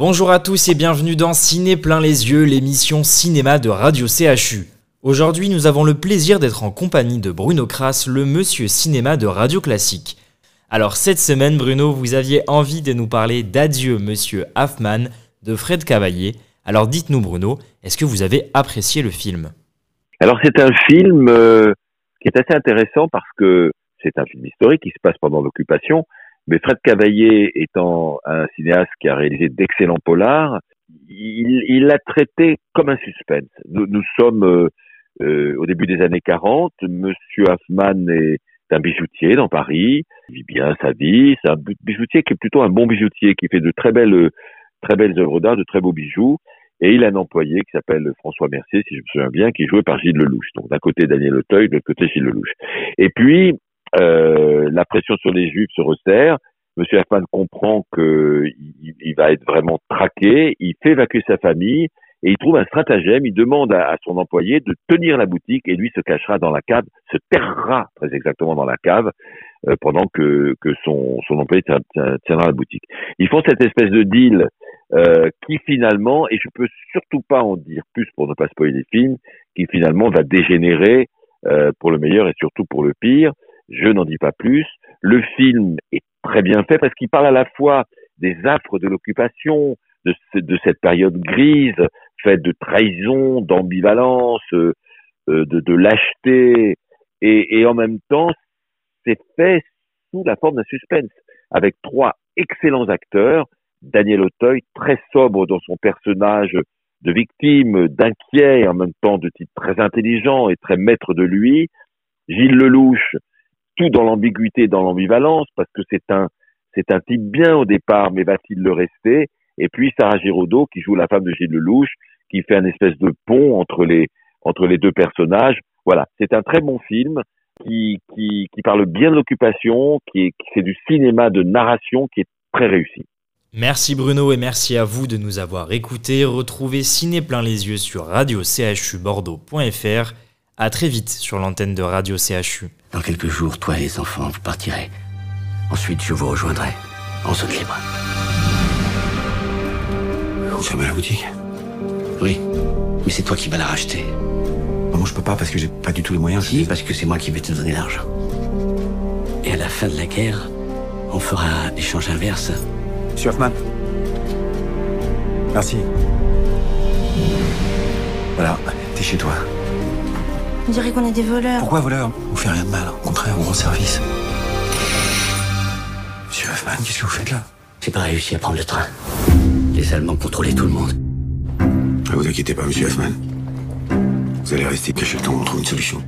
Bonjour à tous et bienvenue dans Ciné plein les yeux, l'émission cinéma de Radio CHU. Aujourd'hui, nous avons le plaisir d'être en compagnie de Bruno Kras, le monsieur cinéma de Radio Classique. Alors cette semaine, Bruno, vous aviez envie de nous parler d'Adieu monsieur Hoffman de Fred Cavaillé. Alors dites-nous Bruno, est-ce que vous avez apprécié le film? Alors c'est un film euh, qui est assez intéressant parce que c'est un film historique qui se passe pendant l'occupation, mais Fred Cavaillé étant un cinéaste qui a réalisé d'excellents polars, il l'a traité comme un suspense. Nous, nous sommes euh, euh, au début des années 40. Monsieur Hoffman est un bijoutier dans Paris. Il vit bien sa vie. C'est un bijoutier qui est plutôt un bon bijoutier, qui fait de très belles, très belles œuvres d'art, de très beaux bijoux. Et il a un employé qui s'appelle François Mercier, si je me souviens bien, qui est joué par Gilles Lelouch. Donc d'un côté Daniel Auteuil, de l'autre côté Gilles Lelouch. Et puis la pression sur les Juifs se resserre. Monsieur Hoffman comprend qu'il il va être vraiment traqué. Il fait évacuer sa famille et il trouve un stratagème. Il demande à, son employé de tenir la boutique et lui se cachera dans la cave, se terrera très exactement dans la cave euh, pendant que, que son, son employé tiendra la boutique. Ils font cette espèce de deal euh, qui finalement, et je peux surtout pas en dire plus pour ne pas spoiler les films, qui finalement va dégénérer euh, pour le meilleur et surtout pour le pire. Je n'en dis pas plus. Le film est très bien fait parce qu'il parle à la fois des affres de l'occupation, de, cette période grise, faite de trahison, d'ambivalence, euh, euh, de, lâcheté, et, et en même temps, c'est fait sous la forme d'un suspense, avec trois excellents acteurs. Daniel Auteuil, très sobre dans son personnage de victime, d'inquiet, et en même temps de type très intelligent et très maître de lui. Gilles Lelouch, tout dans l'ambiguïté, dans l'ambivalence, parce que c'est un, c'est un type bien au départ, mais va-t-il le rester? Et puis Sarah Giraudot, qui joue la femme de Gilles Lelouch, qui fait un espèce de pont entre les, entre les deux personnages. Voilà, c'est un très bon film qui, qui, parle bien de l'occupation, qui est, c'est du cinéma de narration qui est très réussi. Merci Bruno et merci à vous de nous avoir écoutés. Retrouvez Ciné plein les yeux sur radio bordeaux.fr. À très vite sur l'antenne de Radio CHU. Dans quelques jours, toi et les enfants, vous partirez. Ensuite, je vous rejoindrai en zone libre. Vous fermez la boutique Oui, mais c'est toi qui vas la racheter. Moi, je peux pas parce que j'ai pas du tout les moyens. Si, parce que c'est moi qui vais te donner l'argent. Et à la fin de la guerre, on fera l'échange inverse. Monsieur Hoffman. Merci. Voilà, t'es chez toi. On dirait qu'on est des voleurs. Pourquoi voleurs On fait rien de mal. Au contraire, on rend service. Monsieur Hoffman, qu'est-ce que vous faites là J'ai pas réussi à prendre le train. Les Allemands contrôlaient tout le monde. Ne vous inquiétez pas, monsieur Hoffman. Vous allez rester caché le temps, on trouve une solution.